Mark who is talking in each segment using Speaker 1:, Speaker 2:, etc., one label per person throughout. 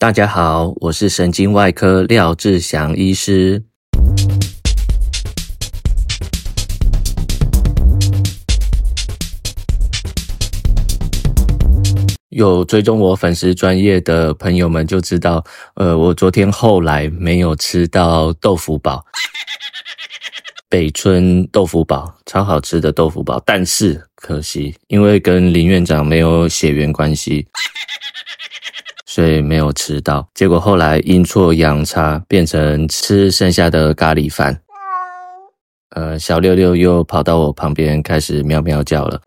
Speaker 1: 大家好，我是神经外科廖志祥医师。有追踪我粉丝专业的朋友们就知道，呃，我昨天后来没有吃到豆腐堡，北村豆腐堡，超好吃的豆腐堡，但是可惜，因为跟林院长没有血缘关系。所以没有吃到，结果后来阴错阳差变成吃剩下的咖喱饭。呃，小六六又跑到我旁边开始喵喵叫了。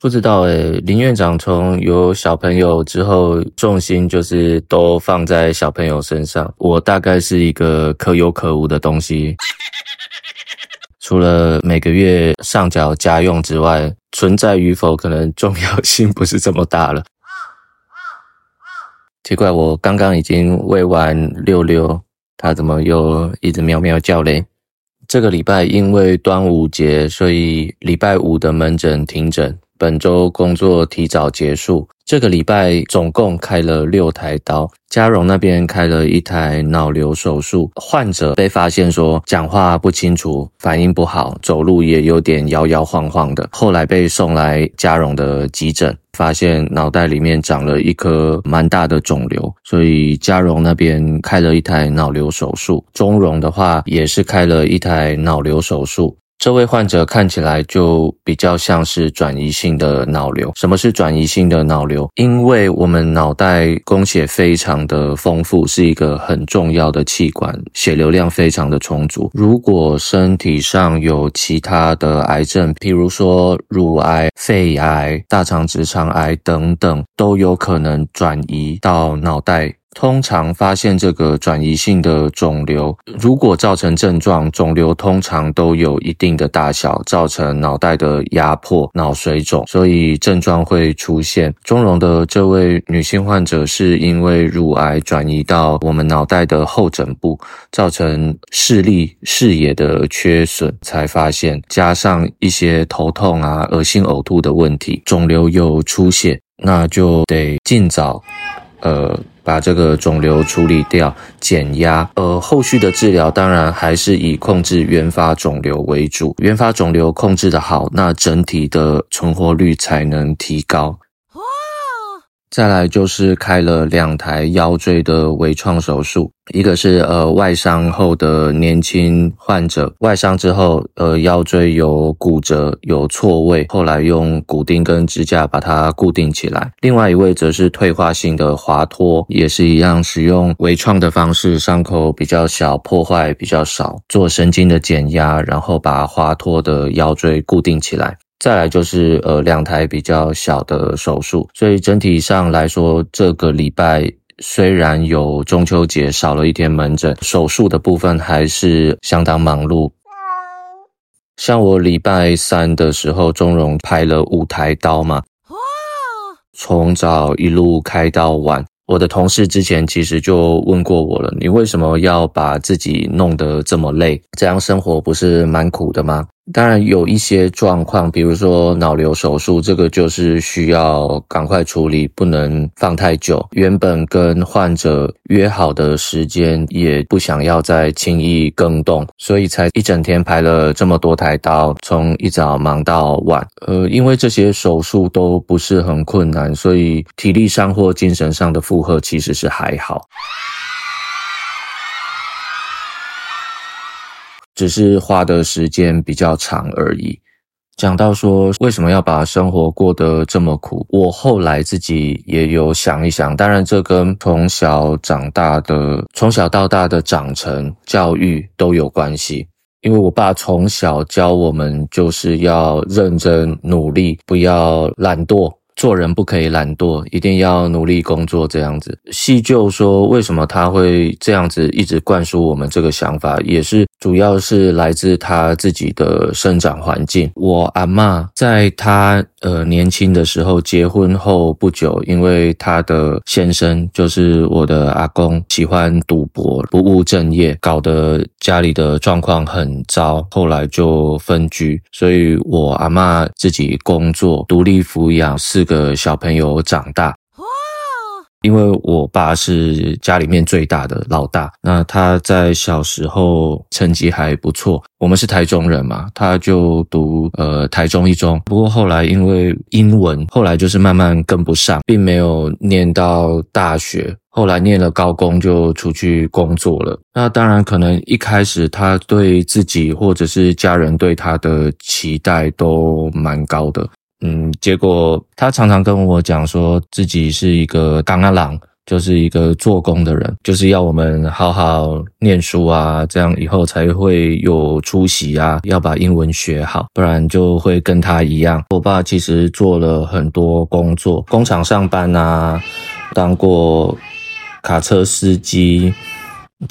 Speaker 1: 不知道诶，林院长从有小朋友之后，重心就是都放在小朋友身上。我大概是一个可有可无的东西，除了每个月上缴家用之外，存在与否可能重要性不是这么大了。奇怪，我刚刚已经喂完六六，它怎么又一直喵喵叫嘞？这个礼拜因为端午节，所以礼拜五的门诊停诊，本周工作提早结束。这个礼拜总共开了六台刀，嘉荣那边开了一台脑瘤手术，患者被发现说讲话不清楚，反应不好，走路也有点摇摇晃晃的，后来被送来嘉荣的急诊，发现脑袋里面长了一颗蛮大的肿瘤，所以嘉荣那边开了一台脑瘤手术，中荣的话也是开了一台脑瘤手术。这位患者看起来就比较像是转移性的脑瘤。什么是转移性的脑瘤？因为我们脑袋供血非常的丰富，是一个很重要的器官，血流量非常的充足。如果身体上有其他的癌症，譬如说乳癌、肺癌、大肠直肠癌等等，都有可能转移到脑袋。通常发现这个转移性的肿瘤，如果造成症状，肿瘤通常都有一定的大小，造成脑袋的压迫、脑水肿，所以症状会出现。中荣的这位女性患者是因为乳癌转移到我们脑袋的后枕部，造成视力、视野的缺损，才发现，加上一些头痛啊、恶心呕吐的问题，肿瘤有出血，那就得尽早，呃。把这个肿瘤处理掉，减压。呃，后续的治疗当然还是以控制原发肿瘤为主。原发肿瘤控制的好，那整体的存活率才能提高。再来就是开了两台腰椎的微创手术，一个是呃外伤后的年轻患者，外伤之后呃腰椎有骨折有错位，后来用骨钉跟支架把它固定起来。另外一位则是退化性的滑脱，也是一样使用微创的方式，伤口比较小，破坏比较少，做神经的减压，然后把滑脱的腰椎固定起来。再来就是呃两台比较小的手术，所以整体上来说，这个礼拜虽然有中秋节少了一天门诊，手术的部分还是相当忙碌。像我礼拜三的时候，中荣拍了五台刀嘛，从早一路开到晚。我的同事之前其实就问过我了，你为什么要把自己弄得这么累？这样生活不是蛮苦的吗？当然有一些状况，比如说脑瘤手术，这个就是需要赶快处理，不能放太久。原本跟患者约好的时间，也不想要再轻易更动，所以才一整天排了这么多台刀，从一早忙到晚。呃，因为这些手术都不是很困难，所以体力上或精神上的负荷其实是还好。只是花的时间比较长而已。讲到说为什么要把生活过得这么苦，我后来自己也有想一想。当然，这跟从小长大的、从小到大的长成、教育都有关系。因为我爸从小教我们就是要认真努力，不要懒惰。做人不可以懒惰，一定要努力工作。这样子，细究说为什么他会这样子一直灌输我们这个想法，也是主要是来自他自己的生长环境。我阿嬷在他呃年轻的时候结婚后不久，因为他的先生就是我的阿公喜欢赌博，不务正业，搞得家里的状况很糟，后来就分居。所以我阿嬷自己工作，独立抚养四个小朋友长大。因为我爸是家里面最大的老大，那他在小时候成绩还不错。我们是台中人嘛，他就读呃台中一中。不过后来因为英文，后来就是慢慢跟不上，并没有念到大学。后来念了高工就出去工作了。那当然，可能一开始他对自己或者是家人对他的期待都蛮高的。嗯，结果他常常跟我讲说自己是一个港阿郎，就是一个做工的人，就是要我们好好念书啊，这样以后才会有出息啊，要把英文学好，不然就会跟他一样。我爸其实做了很多工作，工厂上班啊，当过卡车司机。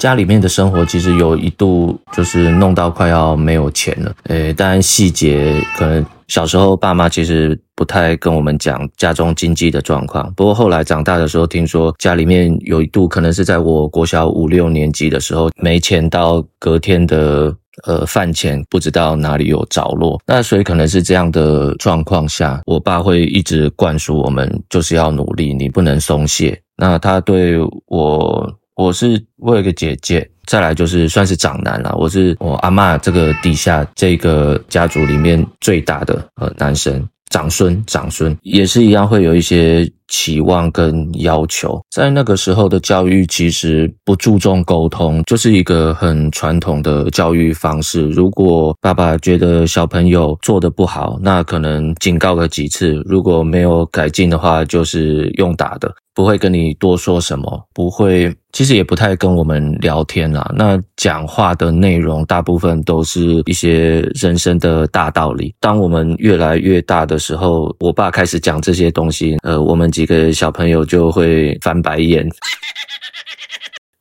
Speaker 1: 家里面的生活其实有一度就是弄到快要没有钱了，诶，当然细节可能小时候爸妈其实不太跟我们讲家中经济的状况，不过后来长大的时候听说家里面有一度可能是在我国小五六年级的时候没钱到隔天的呃饭钱不知道哪里有着落，那所以可能是这样的状况下，我爸会一直灌输我们就是要努力，你不能松懈。那他对我。我是我有个姐姐，再来就是算是长男啦。我是我阿嬷这个底下这个家族里面最大的呃男生，长孙长孙也是一样，会有一些期望跟要求。在那个时候的教育其实不注重沟通，就是一个很传统的教育方式。如果爸爸觉得小朋友做得不好，那可能警告个几次，如果没有改进的话，就是用打的。不会跟你多说什么，不会，其实也不太跟我们聊天啦。那讲话的内容大部分都是一些人生的大道理。当我们越来越大的时候，我爸开始讲这些东西，呃，我们几个小朋友就会翻白眼，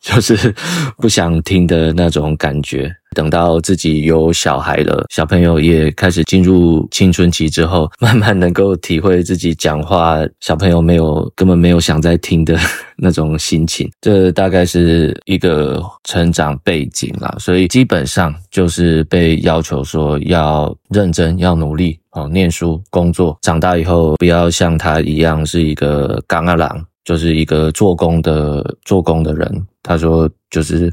Speaker 1: 就是 不想听的那种感觉。等到自己有小孩了，小朋友也开始进入青春期之后，慢慢能够体会自己讲话，小朋友没有根本没有想再听的 那种心情。这大概是一个成长背景啦，所以基本上就是被要求说要认真、要努力哦，念书、工作，长大以后不要像他一样是一个港仔人，就是一个做工的做工的人。他说就是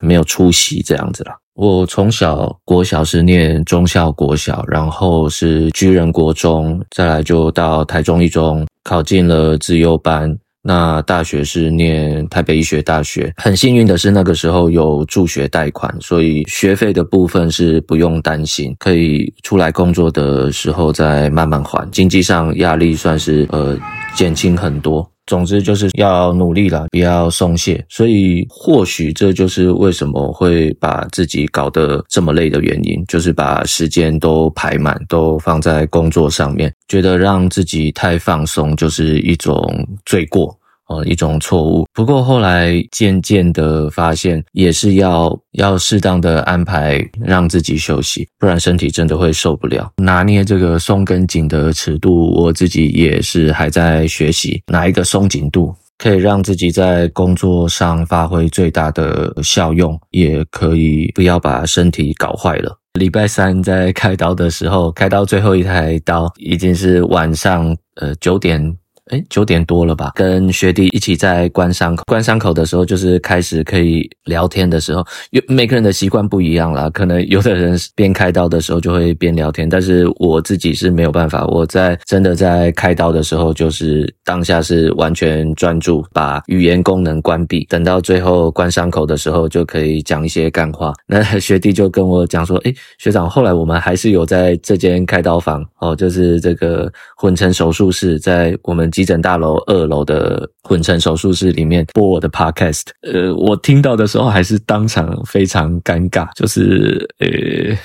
Speaker 1: 没有出息这样子啦。我从小国小是念忠孝国小，然后是居仁国中，再来就到台中一中，考进了自优班。那大学是念台北医学大学，很幸运的是那个时候有助学贷款，所以学费的部分是不用担心，可以出来工作的时候再慢慢还，经济上压力算是呃减轻很多。总之就是要努力了，不要松懈。所以或许这就是为什么会把自己搞得这么累的原因，就是把时间都排满，都放在工作上面，觉得让自己太放松就是一种罪过。呃，一种错误。不过后来渐渐的发现，也是要要适当的安排，让自己休息，不然身体真的会受不了。拿捏这个松跟紧的尺度，我自己也是还在学习，哪一个松紧度可以让自己在工作上发挥最大的效用，也可以不要把身体搞坏了。礼拜三在开刀的时候，开刀最后一台刀已经是晚上呃九点。诶，九点多了吧？跟学弟一起在关伤口，关伤口的时候，就是开始可以聊天的时候。有每个人的习惯不一样啦，可能有的人边开刀的时候就会边聊天，但是我自己是没有办法。我在真的在开刀的时候，就是当下是完全专注，把语言功能关闭，等到最后关伤口的时候，就可以讲一些干话。那学弟就跟我讲说：“诶，学长，后来我们还是有在这间开刀房哦，就是这个混成手术室，在我们。”急诊大楼二楼的混成手术室里面播我的 podcast，呃，我听到的时候还是当场非常尴尬，就是呃，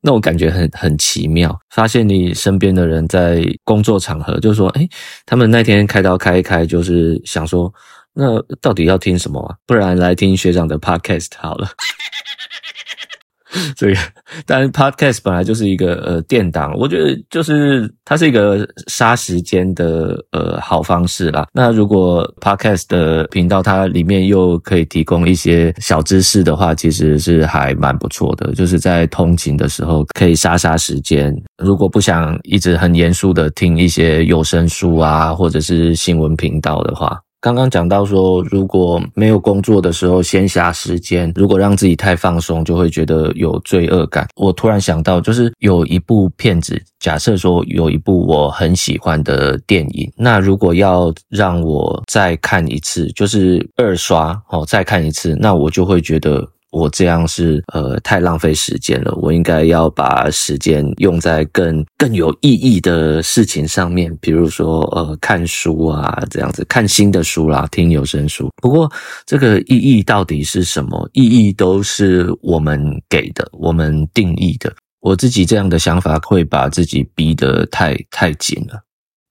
Speaker 1: 那种感觉很很奇妙。发现你身边的人在工作场合，就说，诶，他们那天开刀开一开，就是想说，那到底要听什么啊？不然来听学长的 podcast 好了。这个，但是 Podcast 本来就是一个呃电档，我觉得就是它是一个杀时间的呃好方式啦。那如果 Podcast 的频道它里面又可以提供一些小知识的话，其实是还蛮不错的。就是在通勤的时候可以杀杀时间。如果不想一直很严肃的听一些有声书啊，或者是新闻频道的话。刚刚讲到说，如果没有工作的时候，闲暇时间，如果让自己太放松，就会觉得有罪恶感。我突然想到，就是有一部片子，假设说有一部我很喜欢的电影，那如果要让我再看一次，就是二刷哦，再看一次，那我就会觉得。我这样是呃太浪费时间了，我应该要把时间用在更更有意义的事情上面，比如说呃看书啊这样子，看新的书啦，听有声书。不过这个意义到底是什么？意义都是我们给的，我们定义的。我自己这样的想法会把自己逼得太太紧了，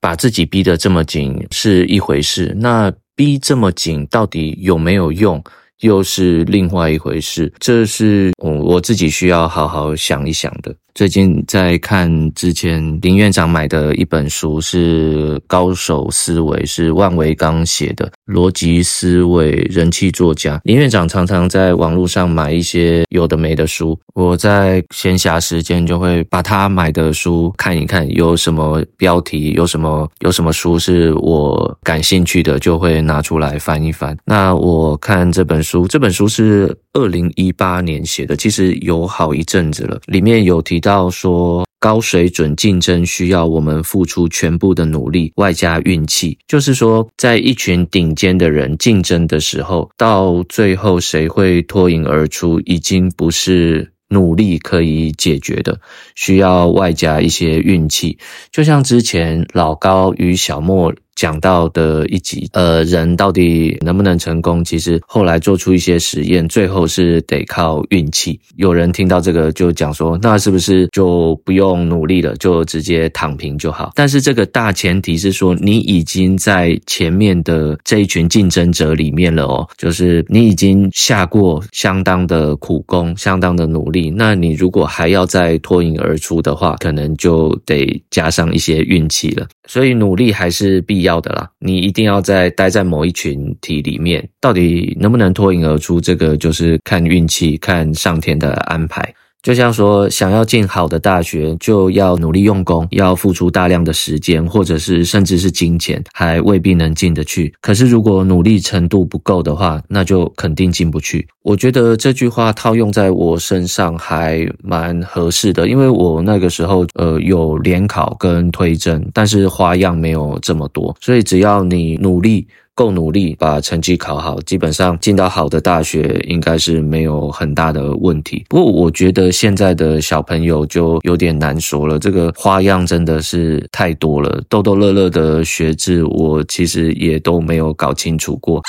Speaker 1: 把自己逼得这么紧是一回事，那逼这么紧到底有没有用？又是另外一回事，这是我我自己需要好好想一想的。最近在看之前林院长买的一本书，是《高手思维》，是万维刚写的逻辑思维人气作家。林院长常常在网络上买一些有的没的书，我在闲暇时间就会把他买的书看一看，有什么标题，有什么有什么书是我感兴趣的，就会拿出来翻一翻。那我看这本书，这本书是二零一八年写的，其实有好一阵子了，里面有提。到说高水准竞争需要我们付出全部的努力，外加运气。就是说，在一群顶尖的人竞争的时候，到最后谁会脱颖而出，已经不是努力可以解决的，需要外加一些运气。就像之前老高与小莫。讲到的一集，呃，人到底能不能成功？其实后来做出一些实验，最后是得靠运气。有人听到这个就讲说，那是不是就不用努力了，就直接躺平就好？但是这个大前提是说，你已经在前面的这一群竞争者里面了哦，就是你已经下过相当的苦功，相当的努力。那你如果还要再脱颖而出的话，可能就得加上一些运气了。所以努力还是必要要的啦，你一定要在待在某一群体里面，到底能不能脱颖而出，这个就是看运气，看上天的安排。就像说，想要进好的大学，就要努力用功，要付出大量的时间，或者是甚至是金钱，还未必能进得去。可是如果努力程度不够的话，那就肯定进不去。我觉得这句话套用在我身上还蛮合适的，因为我那个时候呃有联考跟推甄，但是花样没有这么多，所以只要你努力。够努力，把成绩考好，基本上进到好的大学应该是没有很大的问题。不过我觉得现在的小朋友就有点难说了，这个花样真的是太多了，逗逗乐乐的学制，我其实也都没有搞清楚过。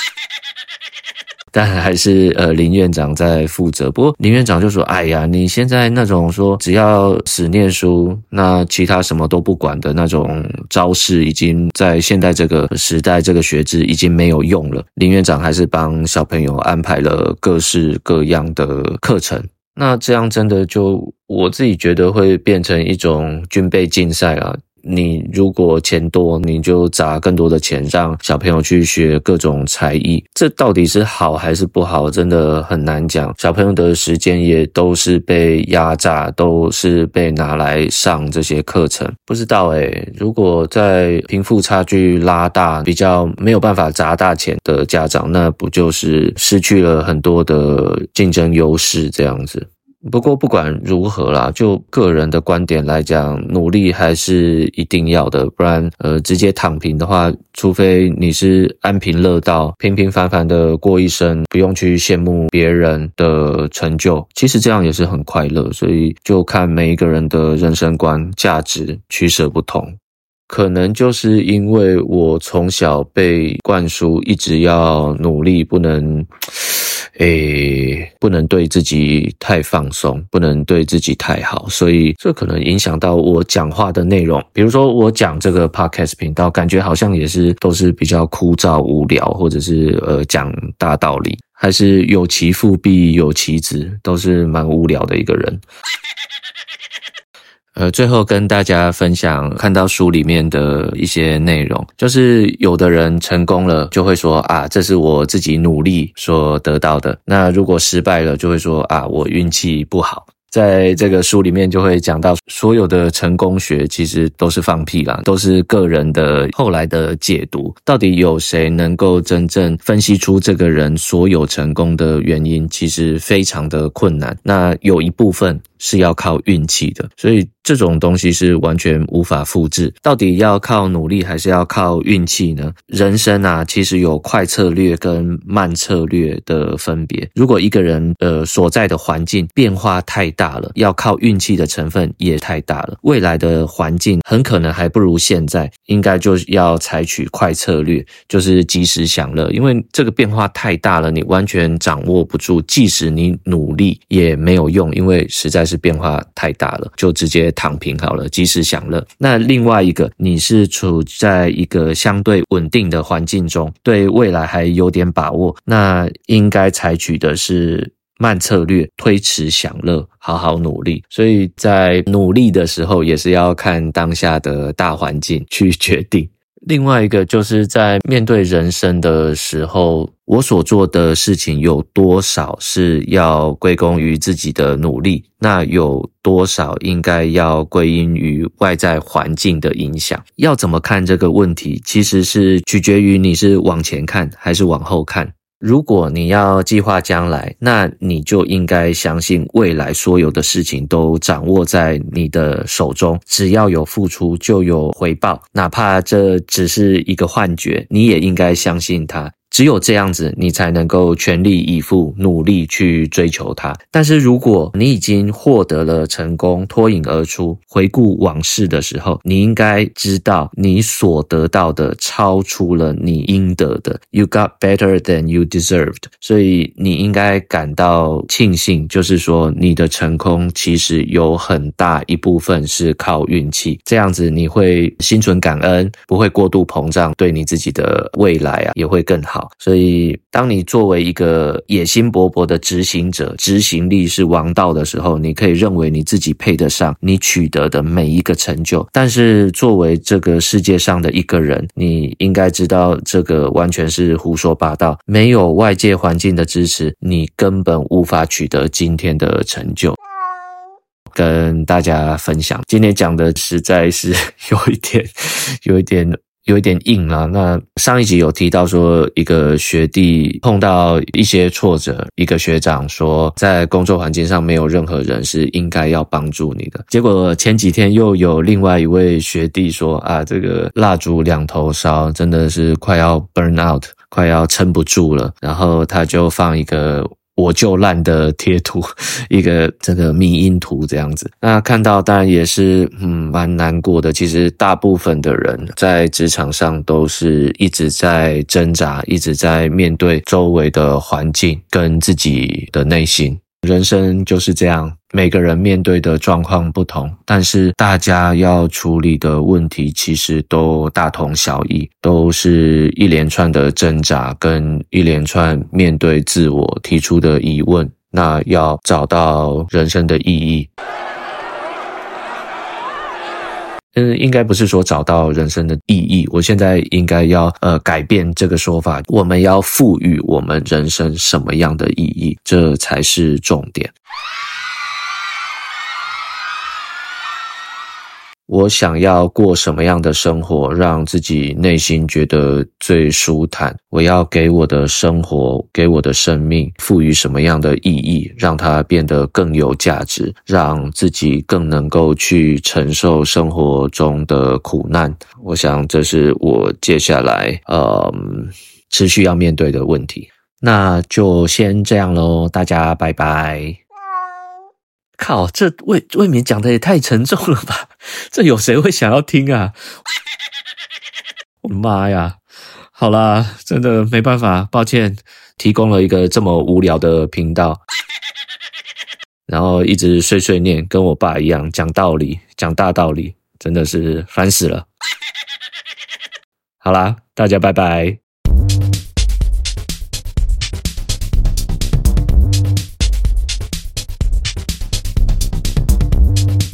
Speaker 1: 但还是呃林院长在负责。不过林院长就说：“哎呀，你现在那种说只要死念书，那其他什么都不管的那种招式，已经在现在这个时代，这个学制已经没有用了。”林院长还是帮小朋友安排了各式各样的课程。那这样真的就我自己觉得会变成一种军备竞赛啊。你如果钱多，你就砸更多的钱，让小朋友去学各种才艺。这到底是好还是不好，真的很难讲。小朋友的时间也都是被压榨，都是被拿来上这些课程。不知道诶，如果在贫富差距拉大，比较没有办法砸大钱的家长，那不就是失去了很多的竞争优势这样子？不过不管如何啦，就个人的观点来讲，努力还是一定要的，不然呃直接躺平的话，除非你是安贫乐道，平平凡凡的过一生，不用去羡慕别人的成就，其实这样也是很快乐。所以就看每一个人的人生观、价值取舍不同。可能就是因为我从小被灌输一直要努力，不能。诶，不能对自己太放松，不能对自己太好，所以这可能影响到我讲话的内容。比如说，我讲这个 podcast 频道，感觉好像也是都是比较枯燥无聊，或者是呃讲大道理，还是有其父必有其子，都是蛮无聊的一个人。呃，最后跟大家分享看到书里面的一些内容，就是有的人成功了，就会说啊，这是我自己努力所得到的；那如果失败了，就会说啊，我运气不好。在这个书里面就会讲到，所有的成功学其实都是放屁啦，都是个人的后来的解读。到底有谁能够真正分析出这个人所有成功的原因？其实非常的困难。那有一部分。是要靠运气的，所以这种东西是完全无法复制。到底要靠努力还是要靠运气呢？人生啊，其实有快策略跟慢策略的分别。如果一个人呃所在的环境变化太大了，要靠运气的成分也太大了，未来的环境很可能还不如现在。应该就要采取快策略，就是及时享乐。因为这个变化太大了，你完全掌握不住，即使你努力也没有用，因为实在是。是变化太大了，就直接躺平好了，及时享乐。那另外一个，你是处在一个相对稳定的环境中，对未来还有点把握，那应该采取的是慢策略，推迟享乐，好好努力。所以在努力的时候，也是要看当下的大环境去决定。另外一个就是在面对人生的时候，我所做的事情有多少是要归功于自己的努力，那有多少应该要归因于外在环境的影响？要怎么看这个问题，其实是取决于你是往前看还是往后看。如果你要计划将来，那你就应该相信未来所有的事情都掌握在你的手中，只要有付出就有回报，哪怕这只是一个幻觉，你也应该相信它。只有这样子，你才能够全力以赴，努力去追求它。但是，如果你已经获得了成功，脱颖而出，回顾往事的时候，你应该知道，你所得到的超出了你应得的。You got better than you deserved。所以，你应该感到庆幸，就是说，你的成功其实有很大一部分是靠运气。这样子，你会心存感恩，不会过度膨胀，对你自己的未来啊，也会更好。所以，当你作为一个野心勃勃的执行者，执行力是王道的时候，你可以认为你自己配得上你取得的每一个成就。但是，作为这个世界上的一个人，你应该知道，这个完全是胡说八道。没有外界环境的支持，你根本无法取得今天的成就。跟大家分享，今天讲的实在是 有一点，有一点。有一点硬了。那上一集有提到说，一个学弟碰到一些挫折，一个学长说，在工作环境上没有任何人是应该要帮助你的。结果前几天又有另外一位学弟说，啊，这个蜡烛两头烧，真的是快要 burn out，快要撑不住了。然后他就放一个。我就烂的贴图，一个这个迷因图这样子，那看到当然也是嗯蛮难过的。其实大部分的人在职场上都是一直在挣扎，一直在面对周围的环境跟自己的内心。人生就是这样，每个人面对的状况不同，但是大家要处理的问题其实都大同小异，都是一连串的挣扎跟一连串面对自我提出的疑问，那要找到人生的意义。嗯，应该不是说找到人生的意义。我现在应该要呃改变这个说法，我们要赋予我们人生什么样的意义，这才是重点。我想要过什么样的生活，让自己内心觉得最舒坦？我要给我的生活，给我的生命赋予什么样的意义，让它变得更有价值，让自己更能够去承受生活中的苦难。我想这是我接下来呃持续要面对的问题。那就先这样喽，大家拜拜。靠，这未未免讲的也太沉重了吧？这有谁会想要听啊？我的妈呀！好啦，真的没办法，抱歉，提供了一个这么无聊的频道，然后一直碎碎念，跟我爸一样讲道理，讲大道理，真的是烦死了。好啦，大家拜拜。